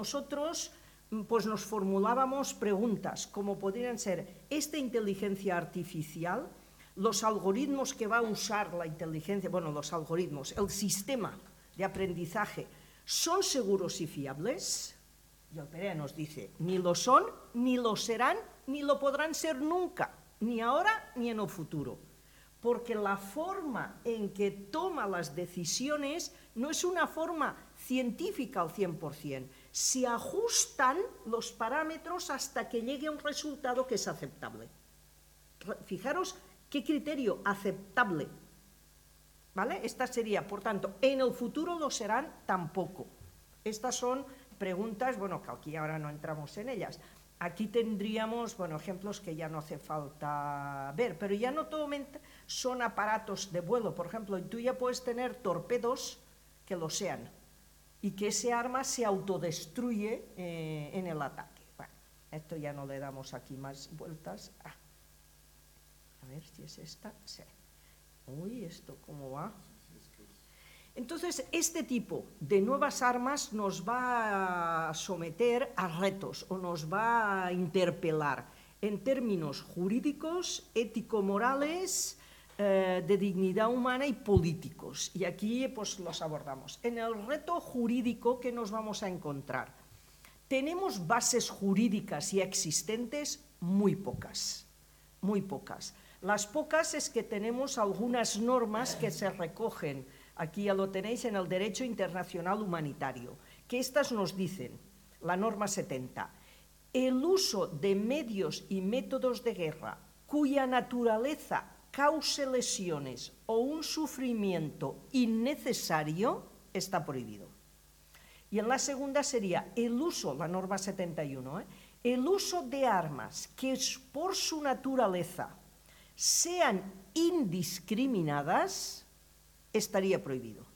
nosotros pues nos formulábamos preguntas como podrían ser, ¿esta inteligencia artificial, los algoritmos que va a usar la inteligencia, bueno, los algoritmos, el sistema de aprendizaje, ¿son seguros y fiables? Y el Perea nos dice, ni lo son, ni lo serán, ni lo podrán ser nunca, ni ahora ni en el futuro. Porque la forma en que toma las decisiones no es una forma científica al 100%, se ajustan los parámetros hasta que llegue un resultado que es aceptable. Fijaros qué criterio aceptable. ¿Vale? Esta sería, por tanto, en el futuro lo serán tampoco. Estas son preguntas, bueno, que aquí ahora no entramos en ellas. Aquí tendríamos, bueno, ejemplos que ya no hace falta ver, pero ya no todo son aparatos de vuelo. Por ejemplo, tú ya puedes tener torpedos que lo sean y que ese arma se autodestruye eh, en el ataque. Bueno, esto ya no le damos aquí más vueltas. Ah. A ver si es esta. Sí. Uy, ¿esto cómo va? Entonces, este tipo de nuevas armas nos va a someter a retos o nos va a interpelar en términos jurídicos, ético-morales, eh, de dignidad humana y políticos. Y aquí pues los abordamos. En el reto jurídico que nos vamos a encontrar, tenemos bases jurídicas y existentes muy pocas, muy pocas. Las pocas es que tenemos algunas normas que se recogen, aquí ya lo tenéis, en el derecho internacional humanitario, que estas nos dicen, la norma 70, el uso de medios y métodos de guerra cuya naturaleza cause lesiones o un sufrimiento innecesario, está prohibido. Y en la segunda sería el uso, la norma 71, ¿eh? el uso de armas que por su naturaleza sean indiscriminadas, estaría prohibido.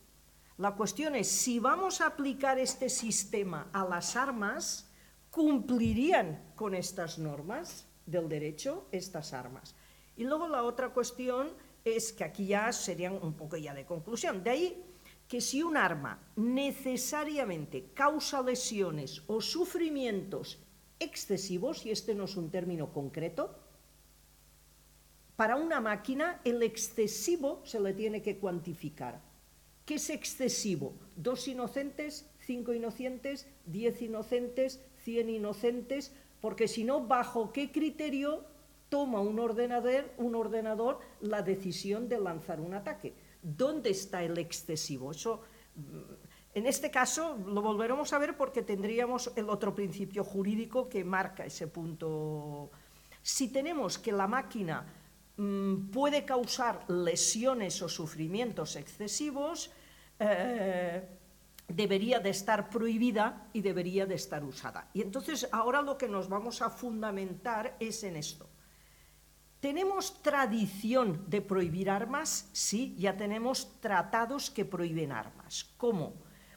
La cuestión es, si vamos a aplicar este sistema a las armas, ¿cumplirían con estas normas del derecho estas armas? Y luego la otra cuestión es que aquí ya serían un poco ya de conclusión. De ahí que si un arma necesariamente causa lesiones o sufrimientos excesivos, y este no es un término concreto, para una máquina el excesivo se le tiene que cuantificar. ¿Qué es excesivo? Dos inocentes, cinco inocentes, diez inocentes, cien inocentes, porque si no, ¿bajo qué criterio toma un ordenador, un ordenador la decisión de lanzar un ataque. ¿Dónde está el excesivo? Mm, en este caso lo volveremos a ver porque tendríamos el otro principio jurídico que marca ese punto. Si tenemos que la máquina mm, puede causar lesiones o sufrimientos excesivos, eh, debería de estar prohibida y debería de estar usada. Y entonces ahora lo que nos vamos a fundamentar es en esto. ¿Tenemos tradición de prohibir armas? Sí, ya tenemos tratados que prohíben armas. ¿Cómo?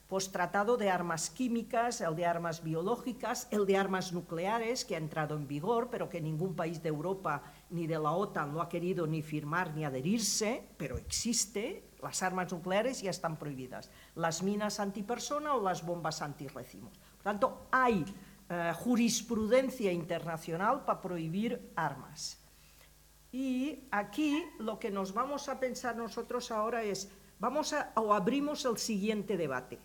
Pues tratado de armas químicas, el de armas biológicas, el de armas nucleares, que ha entrado en vigor, pero que ningún país de Europa ni de la OTAN lo ha querido ni firmar ni adherirse, pero existe. Las armas nucleares ya están prohibidas. Las minas antipersona o las bombas antirrecimos. Por tanto, hay eh, jurisprudencia internacional para prohibir armas. Y aquí lo que nos vamos a pensar nosotros ahora es, vamos a, o abrimos el siguiente debate.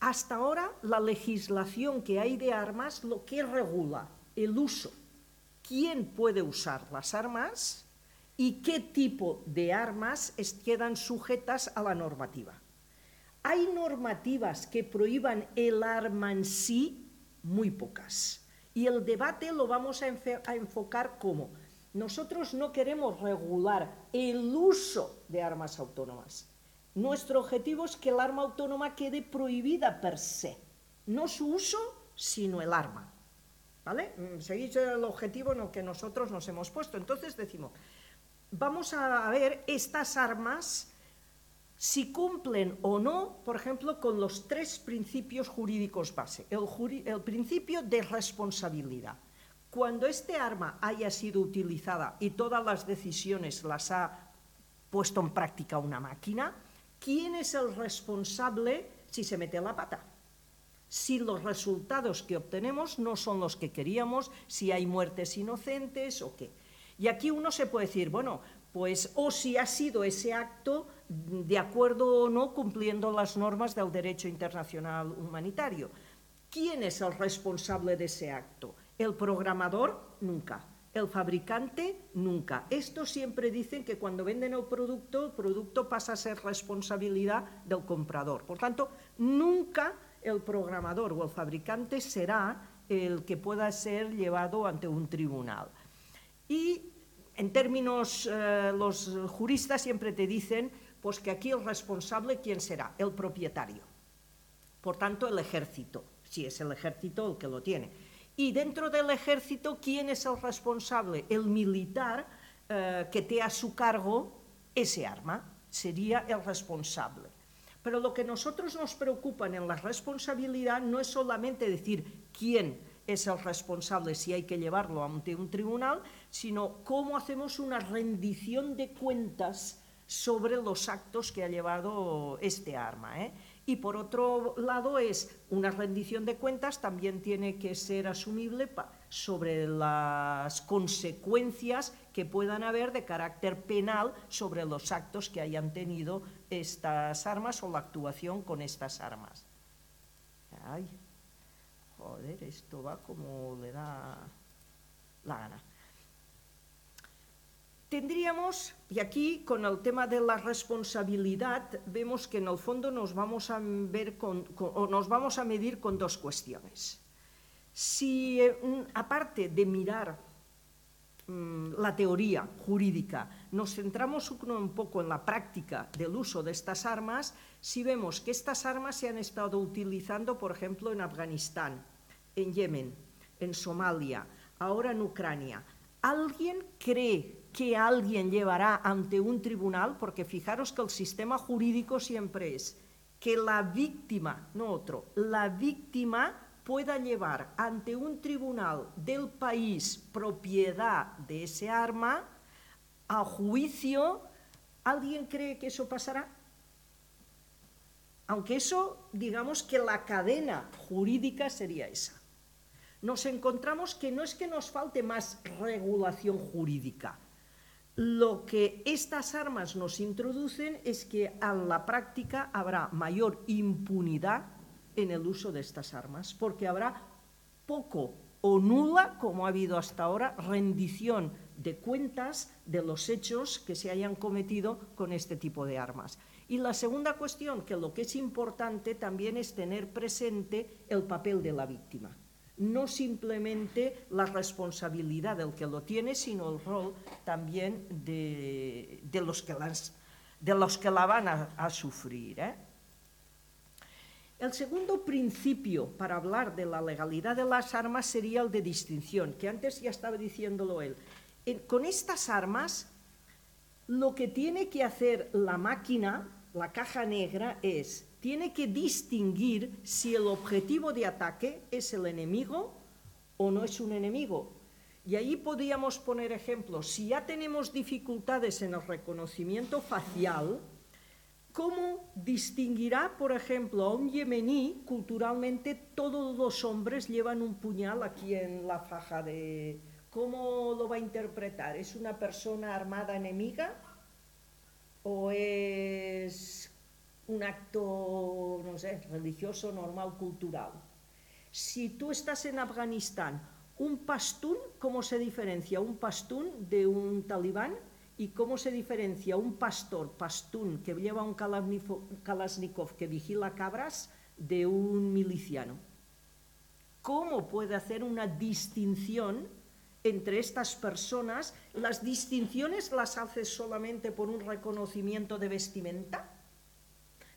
Hasta ahora la legislación que hay de armas lo que regula el uso, quién puede usar las armas y qué tipo de armas quedan sujetas a la normativa. Hay normativas que prohíban el arma en sí, muy pocas. Y el debate lo vamos a, enfocar como nosotros no queremos regular el uso de armas autónomas. Nuestro objetivo es que el arma autónoma quede prohibida per se. No su uso, sino el arma. ¿Vale? Mm, Seguís el objetivo en el que nosotros nos hemos puesto. Entonces decimos, vamos a ver estas armas si cumplen o no, por ejemplo, con los tres principios jurídicos base. El, el principio de responsabilidad cuando este arma haya sido utilizada y todas las decisiones las ha puesto en práctica una máquina, ¿quién es el responsable si se mete la pata? si los resultados que obtenemos no son los que queríamos, si hay muertes inocentes o qué. Y aquí uno se puede decir, bueno, pues o si ha sido ese acto de acuerdo o no cumpliendo las normas del derecho internacional humanitario. ¿Quién es el responsable de ese acto? ¿El programador? Nunca. ¿El fabricante? Nunca. Esto siempre dicen que cuando venden el producto, el producto pasa a ser responsabilidad del comprador. Por tanto, nunca el programador o el fabricante será el que pueda ser llevado ante un tribunal. Y en términos, eh, los juristas siempre te dicen pues que aquí el responsable, ¿quién será? El propietario. Por tanto, el ejército, si es el ejército el que lo tiene. Y dentro del ejército, ¿quién es el responsable? El militar eh, que te a su cargo ese arma, sería el responsable. Pero lo que nosotros nos preocupa en la responsabilidad no es solamente decir quién es el responsable si hay que llevarlo ante un tribunal, sino cómo hacemos una rendición de cuentas sobre los actos que ha llevado este arma. ¿eh? Y por otro lado es una rendición de cuentas también tiene que ser asumible sobre las consecuencias que puedan haber de carácter penal sobre los actos que hayan tenido estas armas o la actuación con estas armas. Ay, joder, esto va como le da la gana tendríamos, y aquí con el tema de la responsabilidad, vemos que en el fondo nos vamos a, ver con, o nos vamos a medir con dos cuestiones. Si, eh, aparte de mirar mm, la teoría jurídica, nos centramos un poco en la práctica del uso de estas armas, si vemos que estas armas se han estado utilizando, por ejemplo, en Afganistán, en Yemen, en Somalia, ahora en Ucrania, ¿alguien cree que alguien llevará ante un tribunal, porque fijaros que el sistema jurídico siempre es que la víctima, no otro, la víctima pueda llevar ante un tribunal del país propiedad de ese arma a juicio, ¿alguien cree que eso pasará? Aunque eso, digamos que la cadena jurídica sería esa. Nos encontramos que no es que nos falte más regulación jurídica, lo que estas armas nos introducen es que a la práctica habrá mayor impunidad en el uso de estas armas, porque habrá poco o nula, como ha habido hasta ahora, rendición de cuentas de los hechos que se hayan cometido con este tipo de armas. Y la segunda cuestión, que lo que es importante también es tener presente el papel de la víctima no simplemente la responsabilidad del que lo tiene, sino el rol también de, los, que de los, que la van a, sufrir. ¿eh? El segundo principio para hablar de la legalidad de las armas sería el de distinción, que antes ya estaba diciéndolo él. con estas armas, lo que tiene que hacer la máquina, la caja negra, es tiene que distinguir si el objetivo de ataque es el enemigo o no es un enemigo. Y ahí podríamos poner ejemplos. Si ya tenemos dificultades en el reconocimiento facial, ¿cómo distinguirá, por ejemplo, a un yemení? Culturalmente todos los hombres llevan un puñal aquí en la faja de... ¿Cómo lo va a interpretar? ¿Es una persona armada enemiga? ¿O es un acto, no sé, religioso, normal, cultural. Si tú estás en Afganistán, un pastún, ¿cómo se diferencia un pastún de un talibán? ¿Y cómo se diferencia un pastor pastún que lleva un Kalashnikov que vigila cabras de un miliciano? ¿Cómo puede hacer una distinción entre estas personas? ¿Las distinciones las hace solamente por un reconocimiento de vestimenta?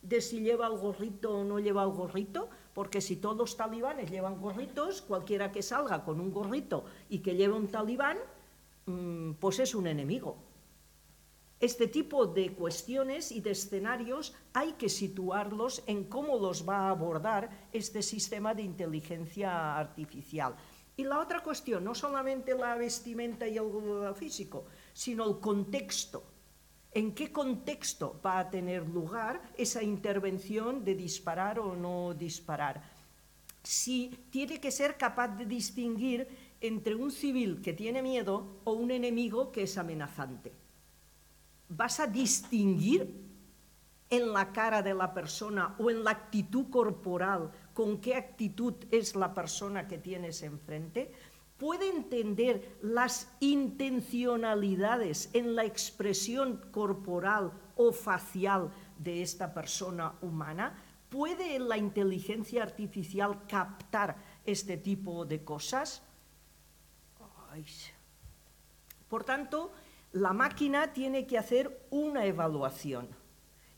De si lleva el gorrito o no lleva el gorrito, porque si todos talibanes llevan gorritos, cualquiera que salga con un gorrito y que lleve un talibán, mm, pues es un enemigo. Este tipo de cuestiones y de escenarios hay que situarlos en cómo los va a abordar este sistema de inteligencia artificial. Y la otra cuestión, no solamente la vestimenta y el físico, sino el contexto en qué contexto va a tener lugar esa intervención de disparar o no disparar. si tiene que ser capaz de distinguir entre un civil que tiene miedo o un enemigo que es amenazante. ¿Vas a distinguir en la cara de la persona o en la actitud corporal con qué actitud es la persona que tienes enfrente? ¿Puede entender las intencionalidades en la expresión corporal o facial de esta persona humana? ¿Puede la inteligencia artificial captar este tipo de cosas? Por tanto, la máquina tiene que hacer una evaluación.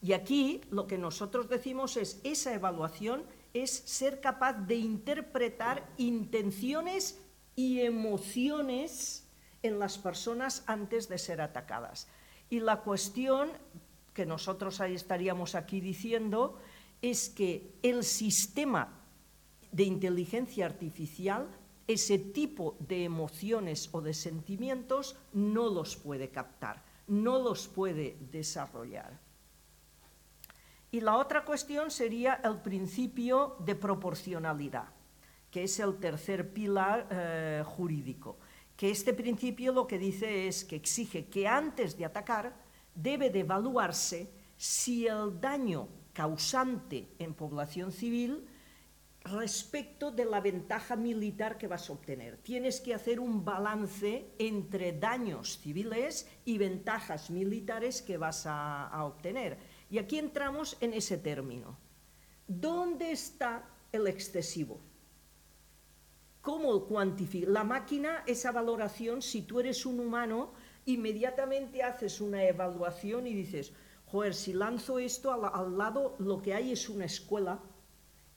Y aquí lo que nosotros decimos es, esa evaluación es ser capaz de interpretar intenciones y emociones en las personas antes de ser atacadas. Y la cuestión que nosotros ahí estaríamos aquí diciendo es que el sistema de inteligencia artificial ese tipo de emociones o de sentimientos no los puede captar, no los puede desarrollar. Y la otra cuestión sería el principio de proporcionalidad, que es el tercer pilar eh, jurídico, que este principio lo que dice es que exige que antes de atacar debe de evaluarse si el daño causante en población civil respecto de la ventaja militar que vas a obtener. Tienes que hacer un balance entre daños civiles y ventajas militares que vas a, obtener. Y aquí entramos en ese término. ¿Dónde está el excesivo? ¿Cómo cuantifica? La máquina, esa valoración, si tú eres un humano, inmediatamente haces una evaluación y dices, joder, si lanzo esto al lado, lo que hay es una escuela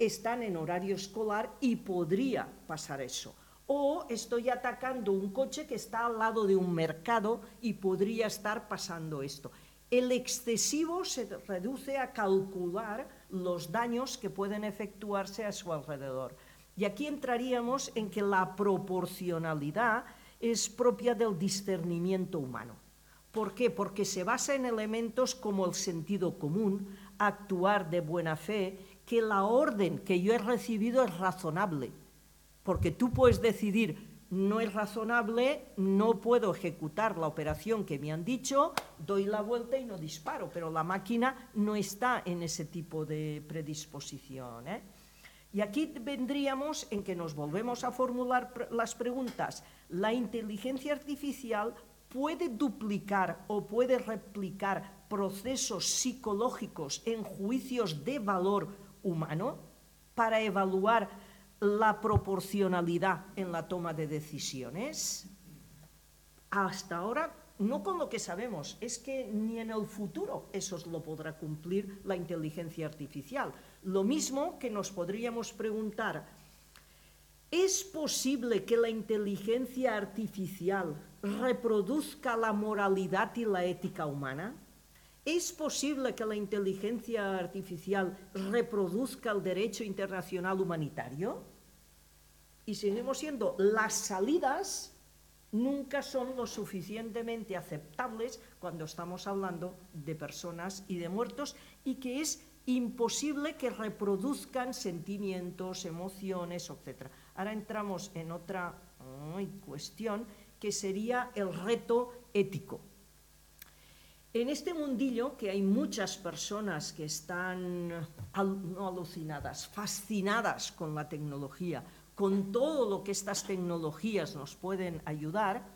están en horario escolar y podría pasar eso. O estoy atacando un coche que está al lado de un mercado y podría estar pasando esto. El excesivo se reduce a calcular los daños que pueden efectuarse a su alrededor. Y aquí entraríamos en que la proporcionalidad es propia del discernimiento humano. ¿Por qué? Porque se basa en elementos como el sentido común, actuar de buena fe que la orden que yo he recibido es razonable, porque tú puedes decidir, no es razonable, no puedo ejecutar la operación que me han dicho, doy la vuelta y no disparo, pero la máquina no está en ese tipo de predisposición. ¿eh? Y aquí vendríamos en que nos volvemos a formular las preguntas. ¿La inteligencia artificial puede duplicar o puede replicar procesos psicológicos en juicios de valor humano para evaluar la proporcionalidad en la toma de decisiones? Hasta ahora, no con lo que sabemos, es que ni en el futuro eso lo podrá cumplir la inteligencia artificial. Lo mismo que nos podríamos preguntar, ¿es posible que la inteligencia artificial reproduzca la moralidad y la ética humana? ¿Es posible que la inteligencia artificial reproduzca el derecho internacional humanitario? Y seguimos siendo, las salidas nunca son lo suficientemente aceptables cuando estamos hablando de personas y de muertos y que es imposible que reproduzcan sentimientos, emociones, etc. Ahora entramos en otra cuestión que sería el reto ético. En este mundillo, que hay muchas personas que están no alucinadas, fascinadas con la tecnología, con todo lo que estas tecnologías nos pueden ayudar,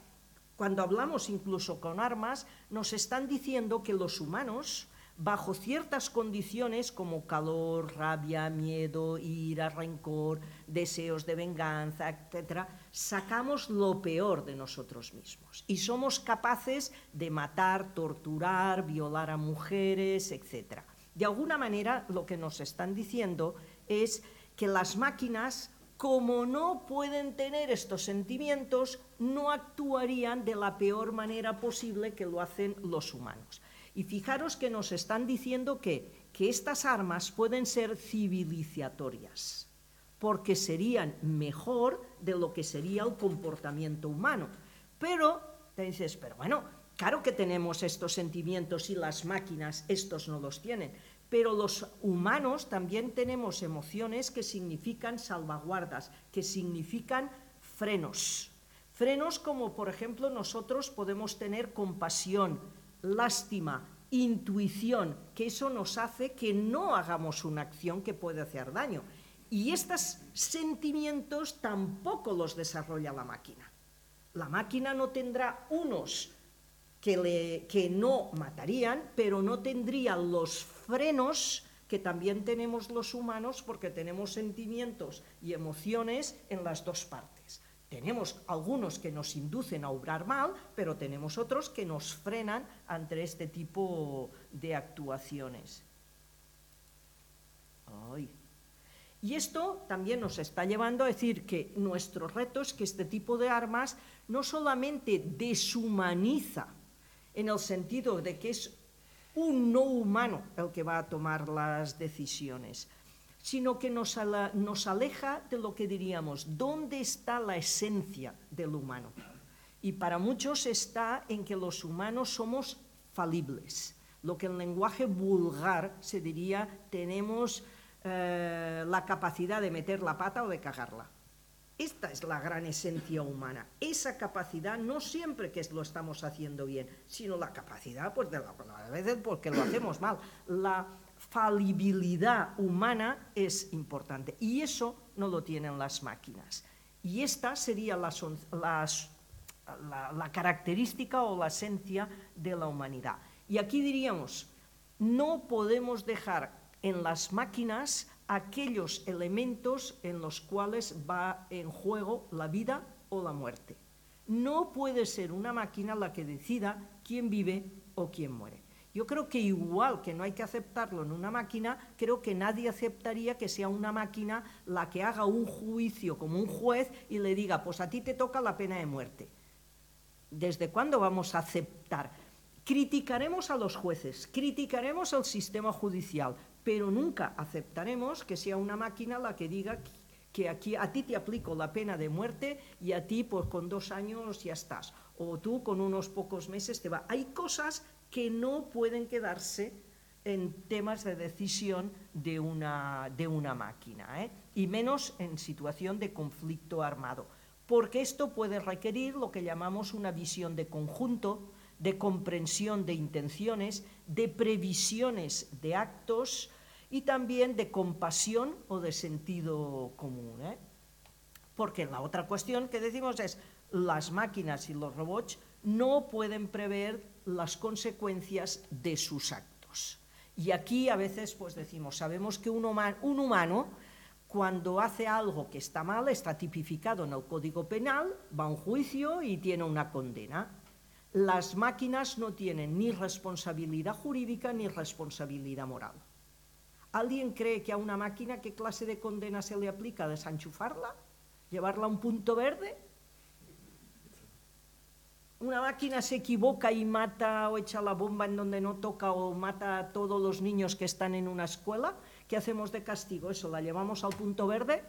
cuando hablamos incluso con armas, nos están diciendo que los humanos bajo ciertas condiciones como calor, rabia, miedo, ira, rencor, deseos de venganza, etc., sacamos lo peor de nosotros mismos y somos capaces de matar, torturar, violar a mujeres, etc. De alguna manera lo que nos están diciendo es que las máquinas, como no pueden tener estos sentimientos, no actuarían de la peor manera posible que lo hacen los humanos. Y fijaros que nos están diciendo que, que estas armas pueden ser civilizatorias, porque serían mejor de lo que sería el comportamiento humano. Pero te dices, pero bueno, claro que tenemos estos sentimientos y las máquinas estos no los tienen. Pero los humanos también tenemos emociones que significan salvaguardas, que significan frenos. Frenos como, por ejemplo, nosotros podemos tener compasión, lástima, intuición, que eso nos hace que no hagamos una acción que puede hacer daño. Y estos sentimientos tampoco los desarrolla la máquina. La máquina no tendrá unos que, le, que no matarían, pero no tendría los frenos que también tenemos los humanos porque tenemos sentimientos y emociones en las dos partes. Tenemos algunos que nos inducen a obrar mal, pero tenemos otros que nos frenan ante este tipo de actuaciones. Y esto también nos está llevando a decir que nuestro reto es que este tipo de armas no solamente deshumaniza en el sentido de que es un no humano el que va a tomar las decisiones, sino que nos, aleja de lo que diríamos, ¿dónde está la esencia del humano? Y para muchos está en que los humanos somos falibles. Lo que en lenguaje vulgar se diría, tenemos eh, la capacidad de meter la pata o de cagarla. Esta es la gran esencia humana. Esa capacidad no siempre que lo estamos haciendo bien, sino la capacidad, pues de la, a veces porque lo hacemos mal. La falibilidad humana es importante y eso no lo tienen las máquinas. Y esta sería la, la característica o la esencia de la humanidad. Y aquí diríamos, no podemos dejar en las máquinas aquellos elementos en los cuales va en juego la vida o la muerte. No puede ser una máquina la que decida quién vive o quién muere. Yo creo que igual que no hay que aceptarlo en una máquina, creo que nadie aceptaría que sea una máquina la que haga un juicio como un juez y le diga, pues a ti te toca la pena de muerte. ¿Desde cuándo vamos a aceptar? Criticaremos a los jueces, criticaremos al sistema judicial, pero nunca aceptaremos que sea una máquina la que diga que aquí a ti te aplico la pena de muerte y a ti pues con dos años ya estás, o tú con unos pocos meses te va. Hay cosas que no pueden quedarse en temas de decisión de una, de una máquina, ¿eh? y menos en situación de conflicto armado, porque esto puede requerir lo que llamamos una visión de conjunto, de comprensión de intenciones, de previsiones de actos, y también de compasión o de sentido común. ¿eh? Porque la otra cuestión que decimos es, las máquinas y los robots no pueden prever las consecuencias de sus actos. Y aquí a veces pues decimos, sabemos que un, un humano cuando hace algo que está mal está tipificado en el Código Penal, va a un juicio y tiene una condena. Las máquinas no tienen ni responsabilidad jurídica ni responsabilidad moral. ¿Alguien cree que a una máquina qué clase de condena se le aplica? ¿Desanchufarla? ¿Llevarla a un punto verde? Una máquina se equivoca y mata o echa la bomba en donde no toca o mata a todos los niños que están en una escuela. ¿Qué hacemos de castigo? ¿Eso la llevamos al punto verde?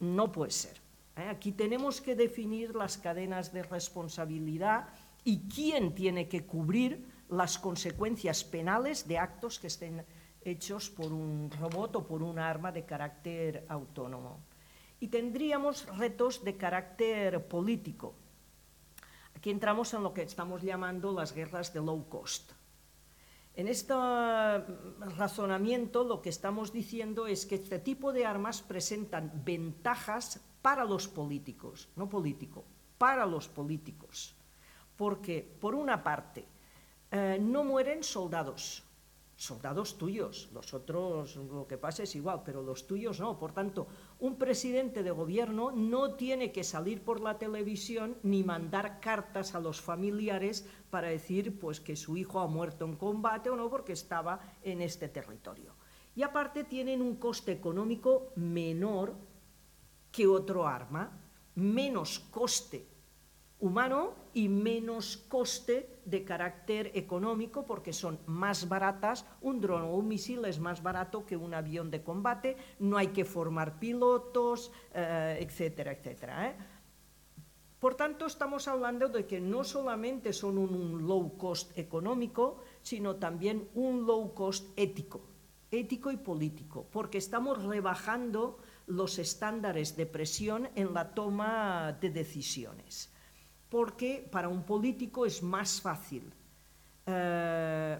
No puede ser. ¿eh? Aquí tenemos que definir las cadenas de responsabilidad y quién tiene que cubrir las consecuencias penales de actos que estén hechos por un robot o por un arma de carácter autónomo. Y tendríamos retos de carácter político. Aquí entramos en lo que estamos llamando las guerras de low cost. En este razonamiento lo que estamos diciendo es que este tipo de armas presentan ventajas para los políticos, no político, para los políticos. Porque, por una parte, eh, no mueren soldados, soldados tuyos, los otros lo que pasa es igual, pero los tuyos no. Por tanto, un presidente de gobierno no tiene que salir por la televisión ni mandar cartas a los familiares para decir pues que su hijo ha muerto en combate o no porque estaba en este territorio. Y aparte tienen un coste económico menor que otro arma, menos coste humano y menos coste de carácter económico porque son más baratas, un dron o un misil es más barato que un avión de combate, no hay que formar pilotos, eh, etcétera, etcétera. ¿eh? Por tanto, estamos hablando de que no solamente son un, low cost económico, sino también un low cost ético. ético y político, porque estamos rebajando los estándares de presión en la toma de decisiones. Porque para un político es más fácil eh,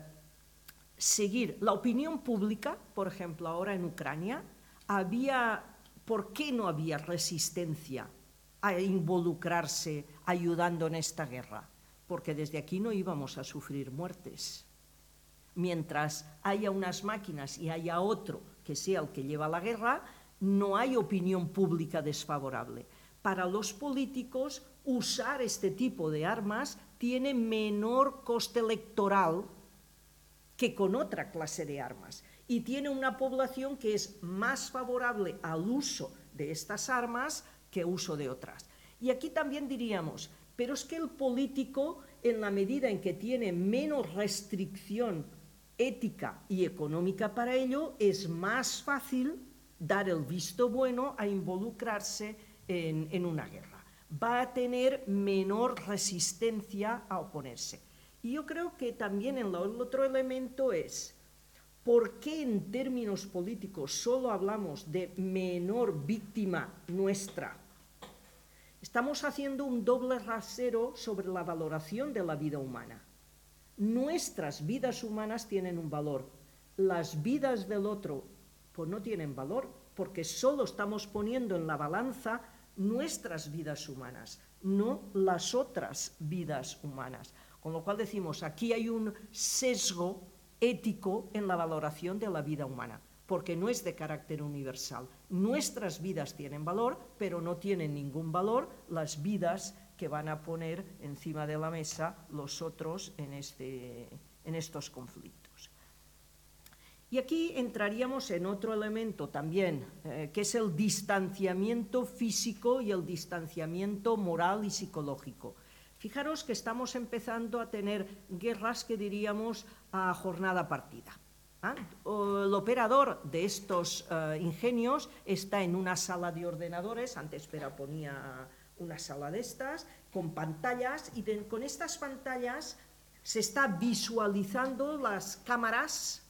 seguir la opinión pública, por ejemplo, ahora en Ucrania, había, ¿por qué no había resistencia a involucrarse ayudando en esta guerra? Porque desde aquí no íbamos a sufrir muertes. Mientras haya unas máquinas y haya otro que sea el que lleva la guerra, no hay opinión pública desfavorable. Para los políticos, usar este tipo de armas tiene menor coste electoral que con otra clase de armas y tiene una población que es más favorable al uso de estas armas que uso de otras. Y aquí también diríamos, pero es que el político, en la medida en que tiene menos restricción ética y económica para ello, es más fácil dar el visto bueno a involucrarse en, una guerra. Va a tener menor resistencia a oponerse. Y yo creo que también el otro elemento es, ¿por qué en términos políticos solo hablamos de menor víctima nuestra? Estamos haciendo un doble rasero sobre la valoración de la vida humana. Nuestras vidas humanas tienen un valor, las vidas del otro pues no tienen valor, porque solo estamos poniendo en la balanza nuestras vidas humanas, no las otras vidas humanas. Con lo cual decimos, aquí hay un sesgo ético en la valoración de la vida humana, porque no es de carácter universal. Nuestras vidas tienen valor, pero no tienen ningún valor las vidas que van a poner encima de la mesa los otros en, este, en estos conflictos. Y aquí entraríamos en otro elemento también, eh, que es el distanciamiento físico y el distanciamiento moral y psicológico. Fijaros que estamos empezando a tener guerras que diríamos a jornada partida. ¿ah? El operador de estos eh, ingenios está en una sala de ordenadores, antes Pera ponía una sala de estas, con pantallas, y con estas pantallas se está visualizando las cámaras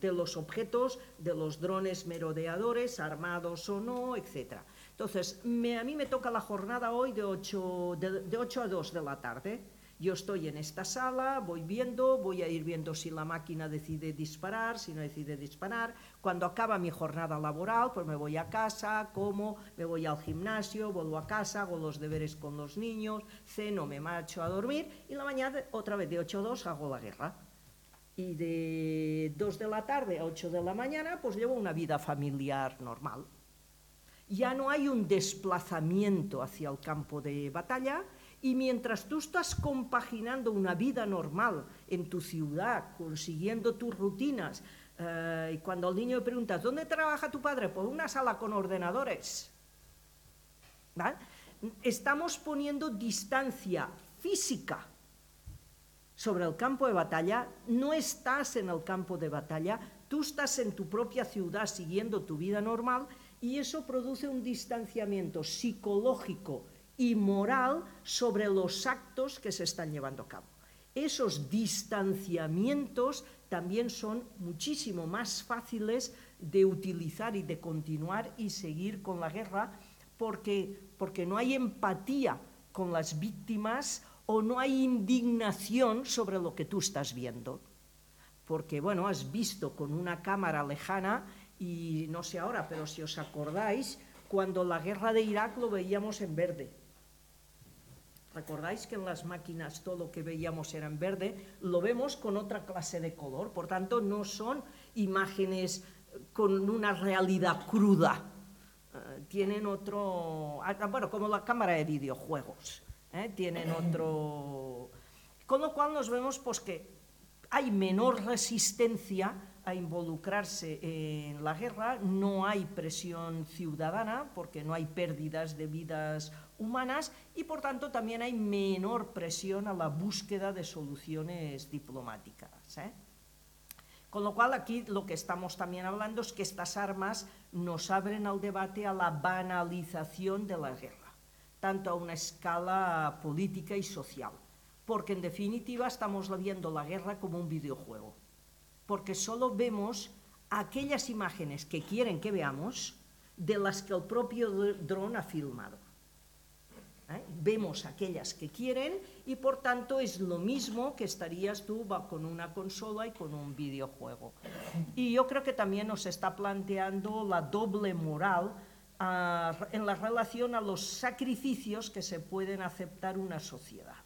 de los objetos, de los drones merodeadores, armados o no, etc. Entonces, a mí me toca la jornada hoy de 8, de, 8 a 2 de la tarde. Yo estoy en esta sala, voy viendo, voy a ir viendo si la máquina decide disparar, si no decide disparar. Cuando acaba mi jornada laboral, pues me voy a casa, como, me voy al gimnasio, vuelvo a casa, hago los deberes con los niños, ceno, me marcho a dormir y la mañana otra vez de 8 a 2 hago la guerra y de 2 de la tarde a 8 de la mañana, pues llevo una vida familiar normal. Ya no hay un desplazamiento hacia el campo de batalla y mientras tú estás compaginando una vida normal en tu ciudad, consiguiendo tus rutinas, eh, y cuando al niño le preguntas, ¿dónde trabaja tu padre? Pues una sala con ordenadores. Estamos poniendo distancia física sobre el campo de batalla, no estás en el campo de batalla, tú estás en tu propia ciudad siguiendo tu vida normal y eso produce un distanciamiento psicológico y moral sobre los actos que se están llevando a cabo. Esos distanciamientos también son muchísimo más fáciles de utilizar y de continuar y seguir con la guerra porque, porque no hay empatía con las víctimas o no hay indignación sobre lo que tú estás viendo. Porque, bueno, has visto con una cámara lejana, y no sé ahora, pero si os acordáis, cuando la guerra de Irak lo veíamos en verde. ¿Recordáis que en las máquinas todo lo que veíamos era en verde? Lo vemos con otra clase de color, por tanto no son imágenes con una realidad cruda. Eh, tienen otro, ah, bueno, como la cámara de videojuegos. ¿Eh? tienen otro... Con lo cual nos vemos pues, que hay menor resistencia a involucrarse en la guerra, no hay presión ciudadana porque no hay pérdidas de vidas humanas y por tanto también hay menor presión a la búsqueda de soluciones diplomáticas. ¿eh? Con lo cual aquí lo que estamos también hablando es que estas armas nos abren al debate a la banalización de la guerra tanto a una escala política y social, porque en definitiva estamos viendo la guerra como un videojuego. porque solo vemos aquellas imágenes que quieren que veamos de las que el propio dron ha filmado. ¿eh? Vemos aquellas que quieren y por tanto es lo mismo que estarías tú con una consola y con un videojuego. Y yo creo que también nos está planteando la doble moral en la relación a los sacrificios que se pueden aceptar una sociedad.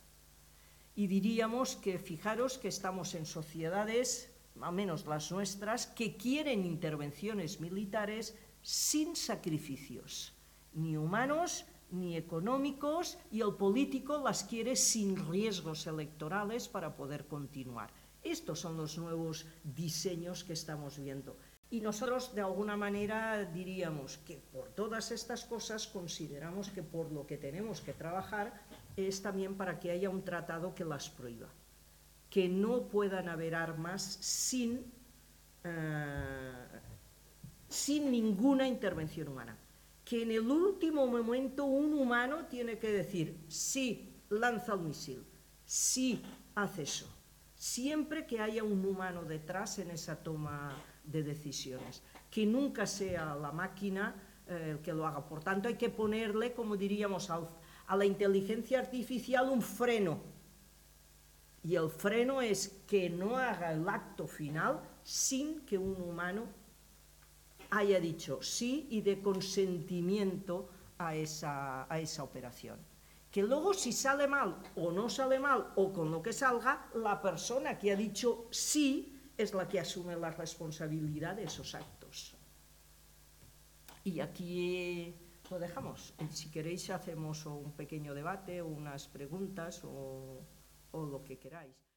Y diríamos que fijaros que estamos en sociedades, al menos las nuestras, que quieren intervenciones militares sin sacrificios, ni humanos ni económicos, y el político las quiere sin riesgos electorales para poder continuar. Estos son los nuevos diseños que estamos viendo. Y nosotros, de alguna manera, diríamos que por todas estas cosas consideramos que por lo que tenemos que trabajar es también para que haya un tratado que las prohíba, que no puedan haber armas sin, eh, sin ninguna intervención humana que en el último momento un humano tiene que decir, sí, lanza el misil, sí, haz eso. Siempre que haya un humano detrás en esa toma de decisiones, que nunca sea la máquina eh, el que lo haga. Por tanto, hay que ponerle, como diríamos, a la inteligencia artificial un freno. Y el freno es que no haga el acto final sin que un humano haya dicho sí y de consentimiento a esa, a esa operación. Que luego si sale mal o no sale mal o con lo que salga, la persona que ha dicho sí es la que asume la responsabilidad de esos actos. Y aquí lo dejamos. Eh, si queréis hacemos un pequeño debate, unas preguntas o, o lo que queráis.